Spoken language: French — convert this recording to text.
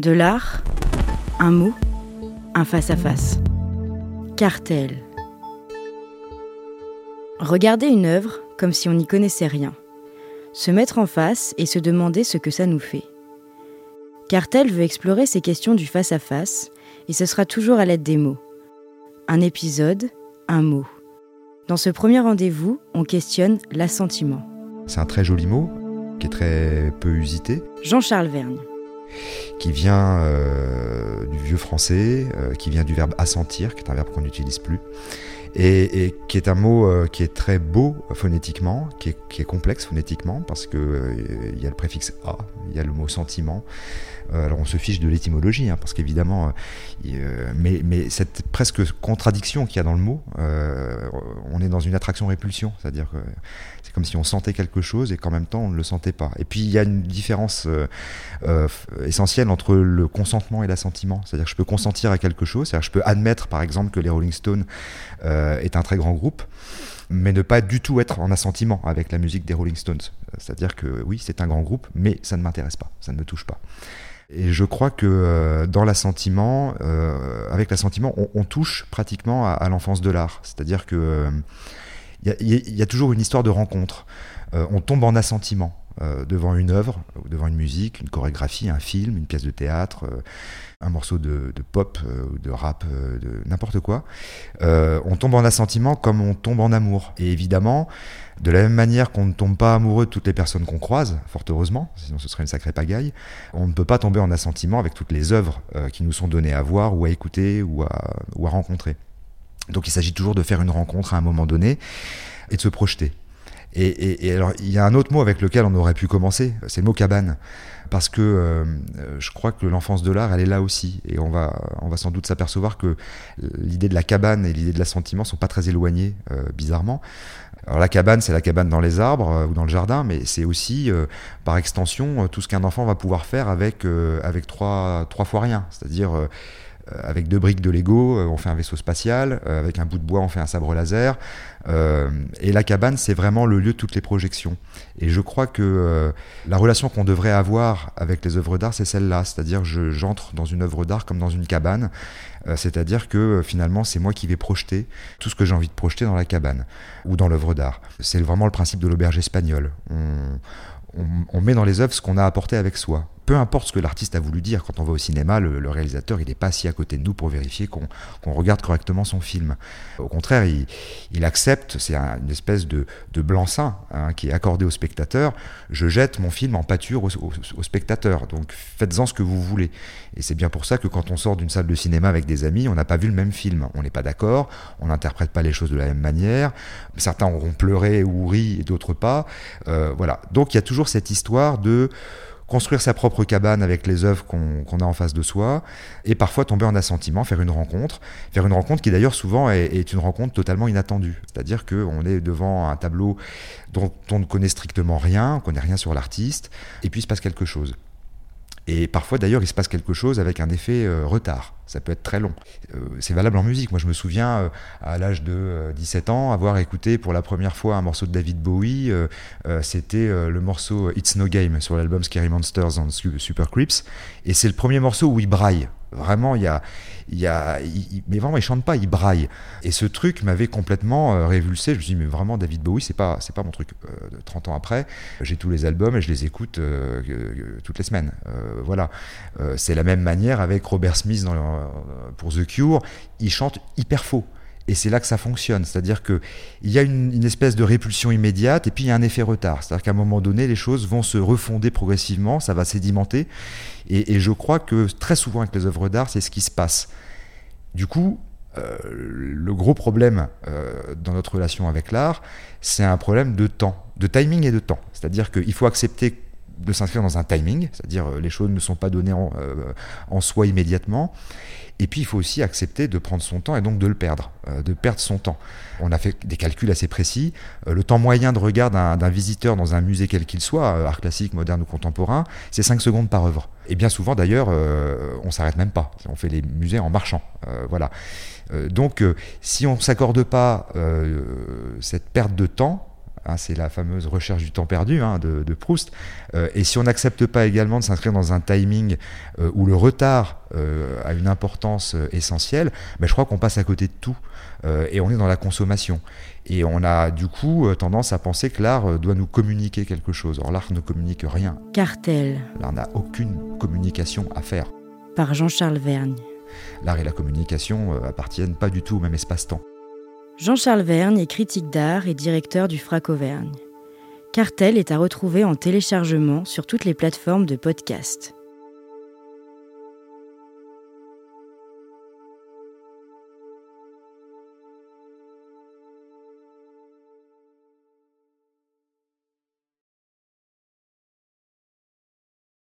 De l'art, un mot, un face-à-face. Cartel. Regarder une œuvre comme si on n'y connaissait rien. Se mettre en face et se demander ce que ça nous fait. Cartel veut explorer ces questions du face-à-face et ce sera toujours à l'aide des mots. Un épisode, un mot. Dans ce premier rendez-vous, on questionne l'assentiment. C'est un très joli mot qui est très peu usité. Jean-Charles Vergne qui vient euh, du vieux français, euh, qui vient du verbe assentir, qui est un verbe qu'on n'utilise plus, et, qui est un mot euh, qui est très beau phonétiquement, qui est, complexe phonétiquement, parce qu'il il y a le préfixe a, il y a le mot sentiment. alors on se fiche de l'étymologie, hein, parce qu'évidemment, mais, cette presque contradiction qu'il y a dans le mot, on est dans une attraction-répulsion, c'est-à-dire que c'est comme si on sentait quelque chose et qu'en même temps on ne le sentait pas. Et puis il y a une différence essentielle entre le consentement et l'assentiment. C'est-à-dire que je peux consentir à quelque chose, c'est-à-dire que je peux admettre par exemple que les Rolling Stones euh, est un très grand groupe, mais ne pas du tout être en assentiment avec la musique des Rolling Stones. C'est-à-dire que oui, c'est un grand groupe, mais ça ne m'intéresse pas, ça ne me touche pas. Et je crois que euh, dans l'assentiment, euh, avec l'assentiment, on, touche pratiquement à, l'enfance de l'art. C'est-à-dire que il y, a toujours une histoire de rencontre. on tombe en assentiment. Euh, devant une œuvre, devant une musique, une chorégraphie, un film, une pièce de théâtre, euh, un morceau de, pop euh, ou de rap, de n'importe quoi, on tombe en assentiment comme on tombe en amour. Et évidemment, de la même manière qu'on ne tombe pas amoureux de toutes les personnes qu'on croise, fort heureusement, sinon ce serait une sacrée pagaille, on ne peut pas tomber en assentiment avec toutes les œuvres qui nous sont données à voir ou à écouter ou à, ou à rencontrer. Donc il s'agit toujours de faire une rencontre à un moment donné et de se projeter. Et, alors, il y a un autre mot avec lequel on aurait pu commencer, c'est le mot cabane. Parce que euh, je crois que l'enfance de l'art, elle est là aussi. Et on va, on va sans doute s'apercevoir que l'idée de la cabane et l'idée de l'assentiment sont pas très éloignées, euh, bizarrement. Alors la cabane, c'est la cabane dans les arbres euh, ou dans le jardin, mais c'est aussi, par extension, tout ce qu'un enfant va pouvoir faire avec, avec trois, trois fois rien. C'est-à-dire euh, avec deux briques de Lego, euh, on fait un vaisseau spatial, euh, avec un bout de bois, on fait un sabre laser. et la cabane, c'est vraiment le lieu de toutes les projections. Et je crois que la relation qu'on devrait avoir avec les œuvres d'art, c'est celle-là. C'est-à-dire, j'entre dans une œuvre d'art comme dans une cabane. C'est-à-dire que finalement, c'est moi qui vais projeter tout ce que j'ai envie de projeter dans la cabane ou dans l'œuvre d'art. C'est vraiment le principe de l'auberge espagnole. on met dans les œuvres ce qu'on a apporté avec soi peu importe ce que l'artiste a voulu dire, quand on va au cinéma, le, réalisateur, il n'est pas assis à côté de nous pour vérifier qu'on regarde correctement son film. Au contraire, il, accepte, c'est une espèce de, blanc-seing hein, qui est accordé au spectateur. Je jette mon film en pâture au, spectateur, donc faites-en ce que vous voulez. Et c'est bien pour ça que quand on sort d'une salle de cinéma avec des amis, on n'a pas vu le même film. On n'est pas d'accord, on n'interprète pas les choses de la même manière. Certains auront pleuré ou ri et d'autres pas. Euh, voilà. Donc il y a toujours cette histoire de construire sa propre cabane avec les œuvres qu'on a en face de soi, et parfois tomber en assentiment, faire une rencontre, faire une rencontre qui d'ailleurs souvent est, une rencontre totalement inattendue. C'est-à-dire qu'on est devant un tableau dont on ne connaît strictement rien, on ne connaît rien sur l'artiste, et puis il se passe quelque chose. Et parfois d'ailleurs il se passe quelque chose avec un effet euh, retard ça peut être très long. Euh, c'est valable en musique. Moi, je me souviens, euh, à l'âge de 17 euh, ans, avoir écouté pour la première fois un morceau de David Bowie. C'était le morceau It's No Game sur l'album Scary Monsters and Super Creeps. Et c'est le premier morceau où il braille. Vraiment, il y a, il y a, mais vraiment, il chante pas, il braille. Et ce truc m'avait complètement révulsé. Je me suis dit, mais vraiment, David Bowie, c'est pas, c'est pas mon truc. 30 ans après, j'ai tous les albums et je les écoute toutes les semaines. voilà. c'est la même manière avec Robert Smith euh, pour The Cure, il chante hyper faux. Et c'est là que ça fonctionne. C'est-à-dire qu'il y a une, espèce de répulsion immédiate et puis il y a un effet retard. C'est-à-dire qu'à un moment donné, les choses vont se refonder progressivement, ça va sédimenter. Et, je crois que très souvent avec les œuvres d'art, c'est ce qui se passe. Du coup, euh, le gros problème euh, dans notre relation avec l'art, c'est un problème de temps, de timing et de temps. C'est-à-dire qu'il faut accepter de s'inscrire dans un timing, c'est-à-dire euh, les choses ne sont pas données en, euh, en, soi immédiatement. Et puis il faut aussi accepter de prendre son temps et donc de le perdre, euh, de perdre son temps. On a fait des calculs assez précis. le temps moyen de regard d'un visiteur dans un musée quel qu'il soit, art classique, moderne ou contemporain, c'est 5 secondes par œuvre. Et bien souvent d'ailleurs, on s'arrête même pas. On fait les musées en marchant. voilà. donc si on ne s'accorde pas cette perte de temps, Hein, c'est la fameuse recherche du temps perdu hein, de, Proust. Euh, et si on n'accepte pas également de s'inscrire dans un timing euh, où le retard euh, a une importance essentielle, ben, je crois qu'on passe à côté de tout. et on est dans la consommation. Et on a du coup tendance à penser que l'art doit nous communiquer quelque chose. Or l'art ne communique rien. Cartel. L'art n'a aucune communication à faire. Par Jean-Charles Vergne. L'art et la communication appartiennent pas du tout au même espace-temps. Jean-Charles Vergne est critique d'art et directeur du FRAC Auvergne. Cartel est à retrouver en téléchargement sur toutes les plateformes de podcast.